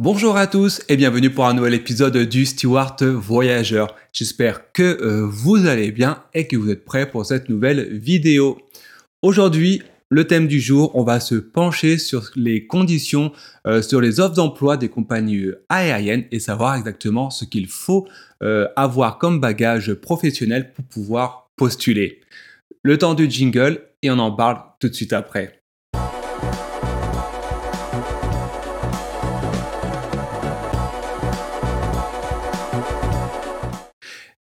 Bonjour à tous et bienvenue pour un nouvel épisode du Steward Voyageur. J'espère que euh, vous allez bien et que vous êtes prêts pour cette nouvelle vidéo. Aujourd'hui, le thème du jour, on va se pencher sur les conditions, euh, sur les offres d'emploi des compagnies aériennes et savoir exactement ce qu'il faut euh, avoir comme bagage professionnel pour pouvoir postuler. Le temps du jingle et on en parle tout de suite après.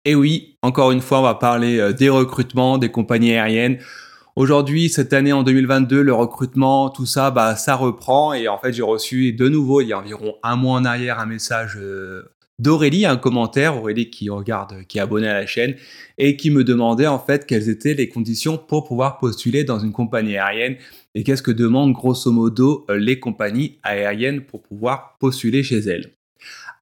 Et oui, encore une fois, on va parler euh, des recrutements des compagnies aériennes. Aujourd'hui, cette année en 2022, le recrutement, tout ça, bah, ça reprend. Et en fait, j'ai reçu de nouveau, il y a environ un mois en arrière, un message euh, d'Aurélie, un commentaire, Aurélie qui regarde, qui est abonnée à la chaîne, et qui me demandait en fait quelles étaient les conditions pour pouvoir postuler dans une compagnie aérienne et qu'est-ce que demandent grosso modo euh, les compagnies aériennes pour pouvoir postuler chez elles.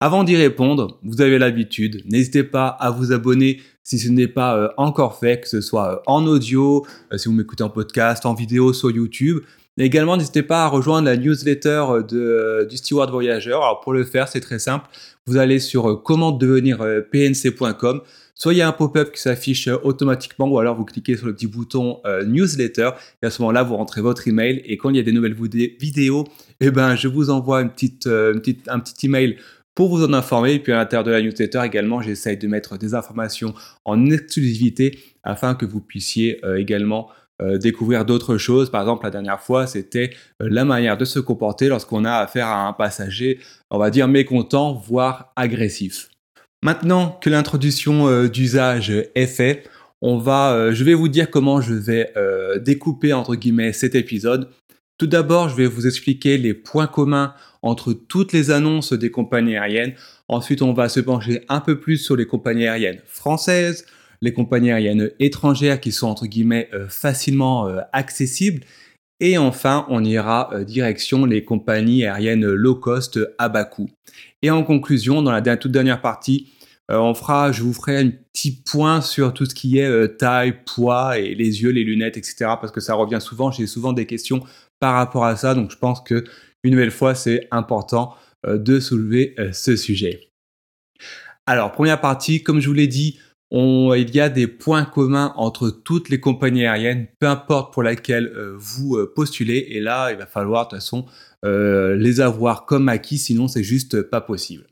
Avant d'y répondre, vous avez l'habitude, n'hésitez pas à vous abonner si ce n'est pas euh, encore fait, que ce soit euh, en audio, euh, si vous m'écoutez en podcast, en vidéo sur YouTube. Et également, n'hésitez pas à rejoindre la newsletter de, du Steward Voyageur. Alors pour le faire, c'est très simple. Vous allez sur comment devenir pnc.com. Soit il y a un pop-up qui s'affiche automatiquement ou alors vous cliquez sur le petit bouton newsletter et à ce moment-là vous rentrez votre email et quand il y a des nouvelles vidéos, eh ben je vous envoie une petite, un petit email pour vous en informer. Et puis à l'intérieur de la newsletter également, j'essaye de mettre des informations en exclusivité afin que vous puissiez euh, également euh, découvrir d'autres choses. Par exemple, la dernière fois, c'était euh, la manière de se comporter lorsqu'on a affaire à un passager, on va dire mécontent, voire agressif. Maintenant que l'introduction d'usage est faite, on va, je vais vous dire comment je vais découper entre guillemets cet épisode. Tout d'abord, je vais vous expliquer les points communs entre toutes les annonces des compagnies aériennes. Ensuite, on va se pencher un peu plus sur les compagnies aériennes françaises, les compagnies aériennes étrangères qui sont entre guillemets euh, facilement euh, accessibles. Et enfin, on ira euh, direction les compagnies aériennes low cost à bas coût. Et en conclusion, dans la toute dernière partie, on fera, je vous ferai un petit point sur tout ce qui est taille, poids et les yeux, les lunettes, etc. Parce que ça revient souvent. J'ai souvent des questions par rapport à ça. Donc je pense que une nouvelle fois, c'est important euh, de soulever euh, ce sujet. Alors, première partie, comme je vous l'ai dit, il y a des points communs entre toutes les compagnies aériennes, peu importe pour laquelle euh, vous postulez. Et là, il va falloir de toute façon les avoir comme acquis, sinon c'est juste pas possible.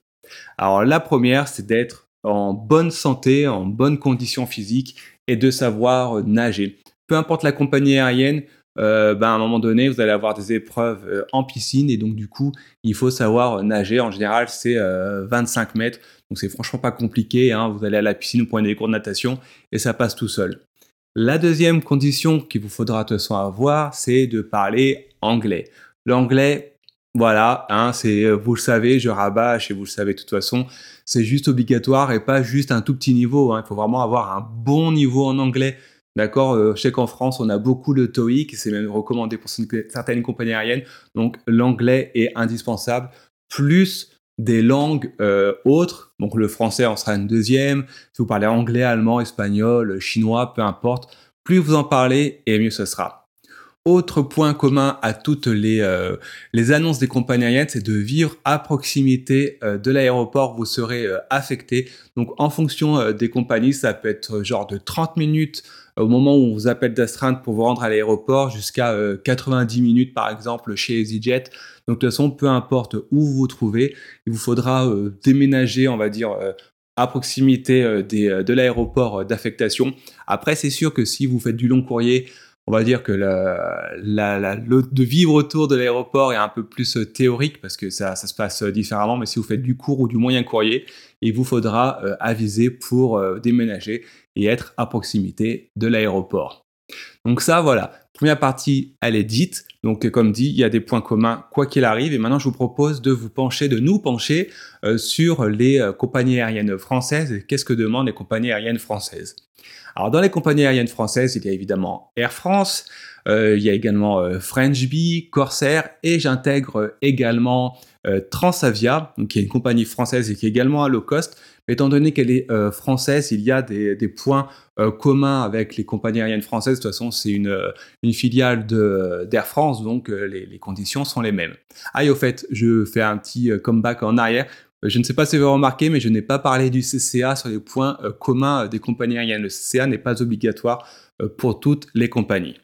Alors la première, c'est d'être en bonne santé, en bonne condition physique et de savoir nager. Peu importe la compagnie aérienne, euh, ben, à un moment donné, vous allez avoir des épreuves euh, en piscine et donc du coup, il faut savoir nager. En général, c'est 25 euh, mètres, donc c'est franchement pas compliqué. Hein. Vous allez à la piscine, vous prenez des cours de natation et ça passe tout seul. La deuxième condition qu'il vous faudra de toute façon avoir, c'est de parler anglais. L'anglais, voilà, hein, c'est vous le savez, je rabâche et vous le savez de toute façon, c'est juste obligatoire et pas juste un tout petit niveau. Hein. Il faut vraiment avoir un bon niveau en anglais D'accord euh, Je sais qu'en France, on a beaucoup de TOEIC, c'est même recommandé pour certaines compagnies aériennes. Donc, l'anglais est indispensable, plus des langues euh, autres. Donc, le français en sera une deuxième. Si vous parlez anglais, allemand, espagnol, chinois, peu importe, plus vous en parlez, et mieux ce sera. Autre point commun à toutes les, euh, les annonces des compagnies aériennes, c'est de vivre à proximité euh, de l'aéroport vous serez euh, affecté. Donc en fonction des compagnies, ça peut être genre de 30 minutes au moment où on vous appelle d'astreinte pour vous rendre à l'aéroport jusqu'à 90 minutes par exemple chez EasyJet. Donc de toute façon, peu importe où vous vous trouvez, il vous faudra déménager, on va dire, à proximité de l'aéroport d'affectation. Après, c'est sûr que si vous faites du long courrier, on va dire que la, la, de vivre autour de l'aéroport est un peu plus euh, théorique parce que ça, ça, se passe euh, différemment. Mais si vous faites du court ou du moyen courrier, il vous faudra euh, aviser pour déménager et être à proximité de l'aéroport. Donc ça, voilà. Première partie, elle est dite. Donc comme dit, il y a des points communs quoi qu'il arrive. Et maintenant, je vous propose de vous pencher, de nous pencher sur les compagnies aériennes françaises qu'est-ce que demandent les compagnies aériennes françaises. Alors dans les compagnies aériennes françaises, il y a évidemment Air France, euh, il y a également euh, French Bee, Corsair et j'intègre également euh, Transavia, donc qui est une compagnie française et qui est également à low cost. Étant donné qu'elle est française, il y a des, points communs avec les compagnies aériennes françaises. De toute façon, c'est une, une filiale d'Air France, donc les, conditions sont les mêmes. Ah, au fait, je fais un petit comeback en arrière. Je ne sais pas si vous avez remarqué, mais je n'ai pas parlé du CCA sur les points communs des compagnies aériennes. Le CCA n'est pas obligatoire pour toutes les compagnies.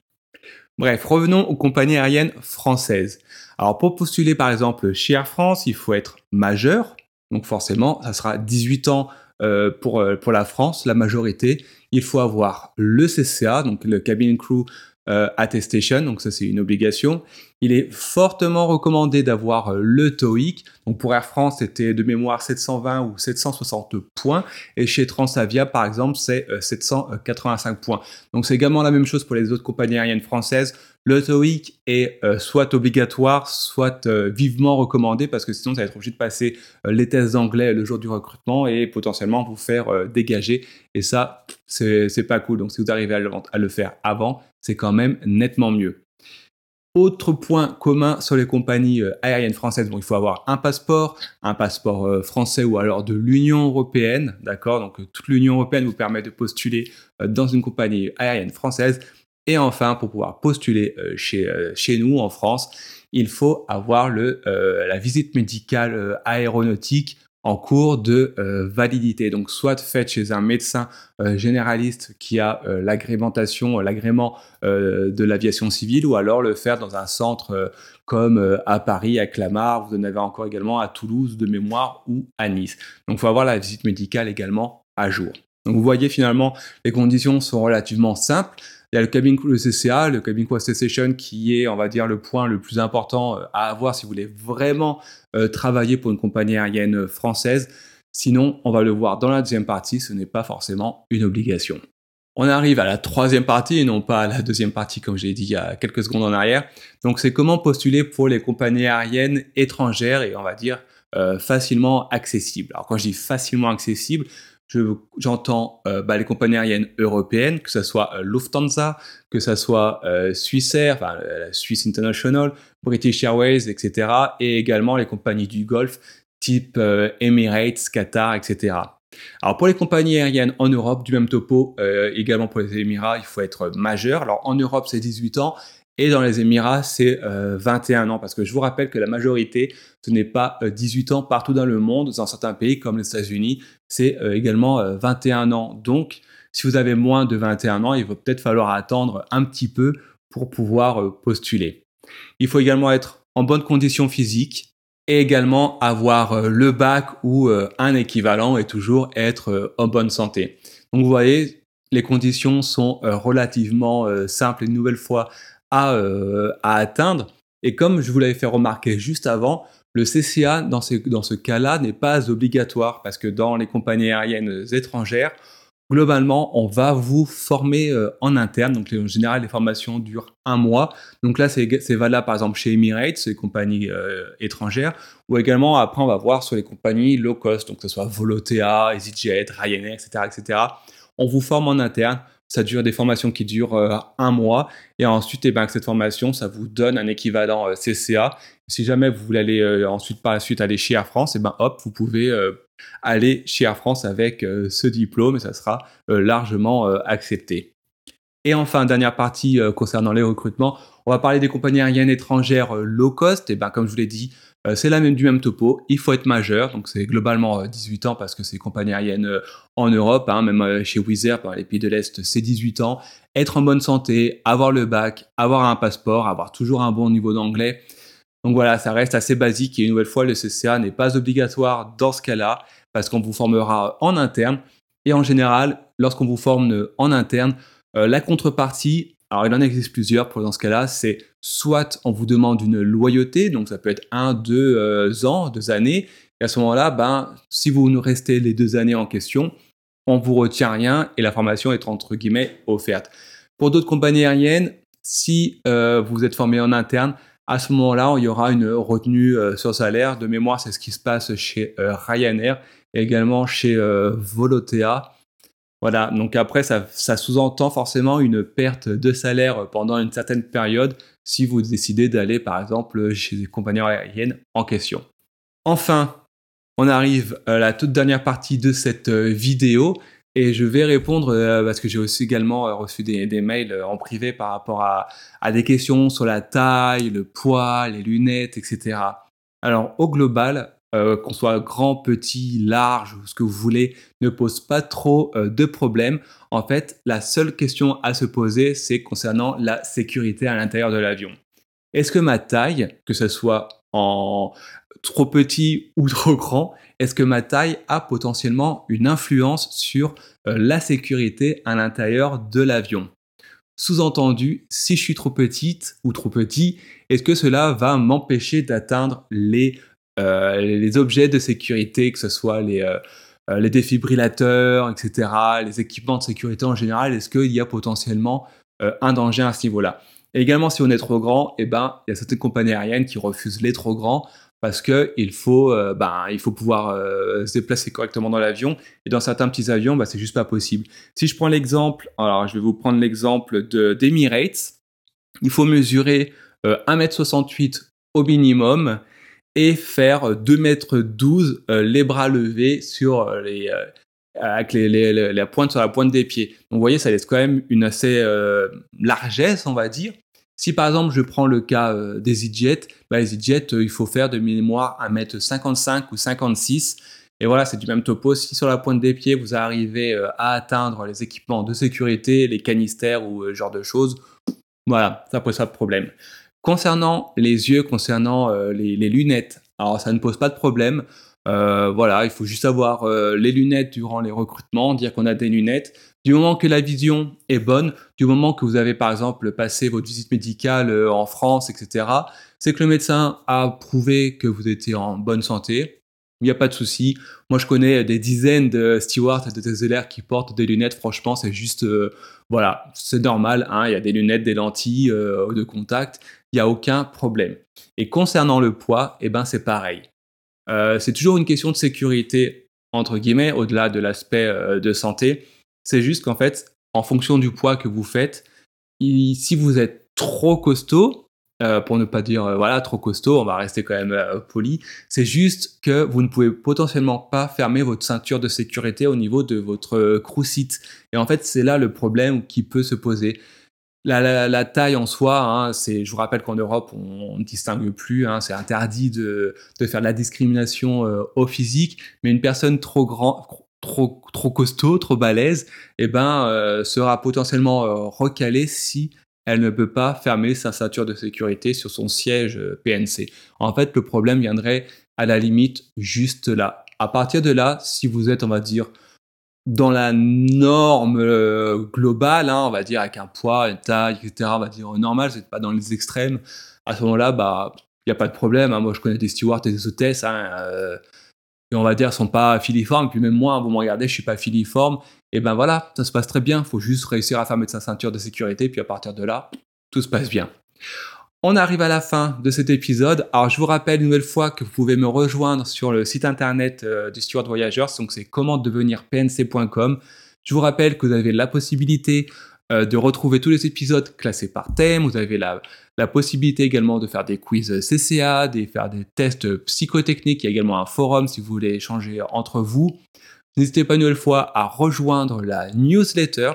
Bref, revenons aux compagnies aériennes françaises. Alors pour postuler par exemple chez Air France, il faut être majeur, donc forcément ça sera 18 ans euh, pour, euh, pour la France, la majorité. Il faut avoir le CCA, donc le Cabin Crew euh, attestation, donc ça c'est une obligation. Il est fortement recommandé d'avoir le TOEIC. Donc pour Air France, c'était de mémoire 720 ou 760 points. Et chez Transavia, par exemple, c'est 785 euh, points. Donc c'est également la même chose pour les autres compagnies aériennes françaises. Le TOEIC est soit obligatoire, soit vivement recommandé parce que sinon ça va être obligé de passer les tests d'anglais le jour du recrutement et potentiellement vous faire dégager. Et ça, c'est pas cool. Donc si vous arrivez à le faire avant, c'est quand même nettement mieux. Autre point commun sur les compagnies euh, aériennes françaises, bon, il faut avoir un passeport, un passeport euh, français ou alors de l'Union européenne, d'accord? Donc euh, toute l'Union européenne vous permet de postuler dans une compagnie aérienne française. Et enfin, pour pouvoir postuler chez, chez nous en France, il faut avoir le, la visite médicale aéronautique en cours de euh, validité. Donc soit faite chez un médecin euh, généraliste qui a euh, l'agrémentation, l'agrément de l'aviation civile, ou alors le faire dans un centre comme à Paris, à Clamart, vous en avez encore également à Toulouse de mémoire ou à Nice. Donc il faut avoir la visite médicale également à jour. Donc vous voyez finalement les conditions sont relativement simples. Il y a le CCA, le cabin crew station qui est, on va dire, le point le plus important euh, à avoir si vous voulez vraiment euh, travailler pour une compagnie aérienne euh, française. Sinon, on va le voir dans la deuxième partie, ce n'est pas forcément une obligation. On arrive à la troisième partie et non pas à la deuxième partie comme j'ai dit il y a quelques secondes en arrière. Donc c'est comment postuler pour les compagnies aériennes étrangères et on va dire facilement accessibles. Alors quand je dis facilement accessible, j'entends euh, bah, les compagnies aériennes européennes, que ce soit euh, Lufthansa, que ce soit euh, Swissair, enfin Swiss International, British Airways, etc. Et également les compagnies du Golfe, type Emirates, Qatar, etc. Alors pour les compagnies aériennes en Europe, du même topo, également pour les Émirats, il faut être majeur. Alors en Europe, c'est 18 ans et dans les Émirats, c'est 21 ans, parce que je vous rappelle que la majorité, ce n'est pas 18 ans partout dans le monde. Dans certains pays comme les États-Unis, c'est également 21 ans. Donc, si vous avez moins de 21 ans, il va peut-être falloir attendre un petit peu pour pouvoir postuler. Il faut également être en bonne condition physique et également avoir le bac ou un équivalent et toujours être en bonne santé. Donc vous voyez, les conditions sont relativement simples. Une nouvelle fois, euh, à, atteindre. Et comme je vous l'avais fait remarquer juste avant, le CCA, dans, ce cas-là, n'est pas obligatoire parce que dans les compagnies aériennes étrangères, globalement, on va vous former euh, en interne. Donc, en général, les formations durent un mois. Donc là, c'est valable par exemple chez Emirates, les compagnies euh, étrangères, ou également après, on va voir sur les compagnies low cost, donc que ce soit Volotea, EasyJet, Ryanair, etc., etc. On vous forme en interne ça dure des formations qui durent euh, un mois. Et ensuite, eh ben, cette formation, ça vous donne un équivalent euh, CCA. Si jamais vous voulez aller euh, ensuite par la suite aller chez Air France, eh ben hop, vous pouvez aller chez Air France avec ce diplôme et ça sera largement accepté. Et enfin, dernière partie concernant les recrutements, on va parler des compagnies aériennes étrangères low cost. Et ben, comme je vous l'ai dit, c'est la même du même topo. Il faut être majeur, donc c'est globalement 18 euh, ans parce que c'est compagnie aérienne euh, en Europe, hein, même chez Wizz Air, par les pays de l'Est, c'est 18 ans. Être en bonne santé, avoir le bac, avoir un passeport, avoir toujours un bon niveau d'anglais. Donc voilà, ça reste assez basique et une nouvelle fois, le CCA n'est pas obligatoire dans ce cas-là parce qu'on vous formera en interne. Et en général, lorsqu'on vous forme en interne, la contrepartie, alors il en existe plusieurs dans ce cas-là, c'est soit on vous demande une loyauté, donc ça peut être un, deux euh, ans, deux années, et à ce moment-là, ben, si vous nous restez les deux années en question, on vous retient rien et la formation est entre guillemets offerte. Pour d'autres compagnies aériennes, si euh, vous êtes formé en interne, à ce moment-là, il y aura une retenue euh, sur salaire. De mémoire, c'est ce qui se passe chez Ryanair et également chez Volotea Voilà, donc après, ça, sous-entend forcément une perte de salaire pendant une certaine période si vous décidez d'aller, par exemple, chez les compagnies aériennes en question. Enfin, on arrive à la toute dernière partie de cette euh, vidéo et je vais répondre euh, parce que j'ai aussi également euh, reçu des, mails en privé par rapport à, des questions sur la taille, le poids, les lunettes, etc. Alors au global, qu'on soit grand, petit, large, ce que vous voulez, ne pose pas trop de problèmes. En fait, la seule question à se poser, c'est concernant la sécurité à l'intérieur de l'avion. Est-ce que ma taille, que ce soit en trop petit ou trop grand, est-ce que ma taille a potentiellement une influence sur euh, la sécurité à l'intérieur de l'avion? Sous-entendu, si je suis trop petite ou trop petit, est-ce que cela va m'empêcher d'atteindre les, euh, les objets de sécurité, que ce soit les, euh, les défibrillateurs, etc., les équipements de sécurité en général Est-ce qu'il y a potentiellement un danger à ce niveau-là? Également, si on est trop grand, eh ben, il y a certaines compagnies aériennes qui refusent les trop grands parce que il faut, euh, ben, faut pouvoir euh, se déplacer correctement dans l'avion. Et dans certains petits avions, ben, c'est juste pas possible. Si je prends l'exemple, alors je vais vous prendre l'exemple de d'Emirates. Il faut mesurer 1m68 euh, au minimum et faire 2m12 les bras levés sur les avec les, la pointe sur la pointe des pieds. Donc vous voyez, ça laisse quand même une assez largesse, on va dire. Si par exemple je prends le cas euh, des EasyJet, bah, les EasyJet, euh, il faut faire de mémoire 1m55 ou 56. Et voilà, c'est du même topo. Si sur la pointe des pieds, vous arrivez euh, à atteindre les équipements de sécurité, les canistères ou ce genre de choses, voilà, ça pose pas de problème. Concernant les yeux, concernant les, les, lunettes, alors ça ne pose pas de problème. voilà, il faut juste avoir les lunettes durant les recrutements, dire qu'on a des lunettes. Du moment que la vision est bonne, du moment que vous avez par exemple passé votre visite médicale euh, en France, etc., c'est que le médecin a prouvé que vous étiez en bonne santé. Il n'y a pas de souci. Moi, je connais des dizaines de stewards et de TZLR qui portent des lunettes. Franchement, c'est juste, euh, voilà, c'est normal. Hein. Il y a des lunettes, des lentilles euh, de contact. Il n'y a aucun problème. Et concernant le poids, eh ben, c'est pareil. c'est toujours une question de sécurité, entre guillemets, au-delà de l'aspect de santé. C'est juste qu'en fait, en fonction du poids que vous faites, si vous êtes trop costaud, euh, pour ne pas dire euh, voilà trop costaud, on va rester quand même euh, poli, c'est juste que vous ne pouvez potentiellement pas fermer votre ceinture de sécurité au niveau de votre crucite. Et en fait, c'est là le problème qui peut se poser. La, taille en soi, hein, je vous rappelle qu'en Europe, on ne distingue plus, hein, c'est interdit de, faire de la discrimination au physique, mais une personne trop, grand, trop, costaud, trop balèze, eh ben, sera potentiellement euh, recalée si elle ne peut pas fermer sa ceinture de sécurité sur son siège euh, PNC. En fait, le problème viendrait à la limite juste là. À partir de là, si vous êtes, on va dire, dans la norme globale, hein, on va dire avec un poids, une taille, etc., on va dire normal, vous n'êtes pas dans les extrêmes, à ce moment-là, bah, il n'y a pas de problème. Hein. Moi, je connais des stewards et des hôtesses. Hein, et on va dire sont pas filiformes. Puis même moi, vous me regardez, je suis pas filiforme. Et ben voilà, ça se passe très bien. Il faut juste réussir à fermer sa ceinture de sécurité. Puis à partir de là, tout se passe bien. On arrive à la fin de cet épisode. Alors je vous rappelle une nouvelle fois que vous pouvez me rejoindre sur le site internet euh, du Steward Voyageurs. Donc c'est comment devenir pnc.com. Je vous rappelle que vous avez la possibilité euh, de retrouver tous les épisodes classés par thème. Vous avez la, possibilité également de faire des quiz CCA, de faire des tests psychotechniques. Il y a également un forum si vous voulez échanger entre vous. N'hésitez pas une nouvelle fois à rejoindre la newsletter.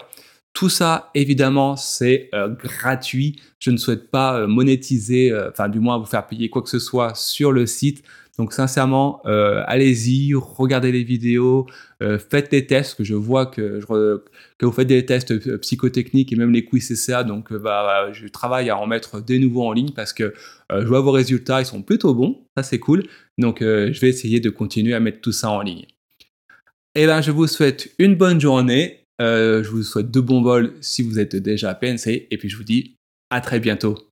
Tout ça, évidemment, c'est euh, gratuit. Je ne souhaite pas euh, monétiser, enfin du moins vous faire payer quoi que ce soit sur le site. Donc sincèrement, euh, allez-y, regardez les vidéos, euh, faites des tests, que je vois que, vous faites des tests euh, psychotechniques et même les quiz CCA, donc bah, je travaille à en mettre des nouveaux en ligne parce que je vois vos résultats, ils sont plutôt bons, ça c'est cool. Donc je vais essayer de continuer à mettre tout ça en ligne. Eh bien je vous souhaite une bonne journée, je vous souhaite de bons vols si vous êtes déjà à PNC, et puis je vous dis à très bientôt.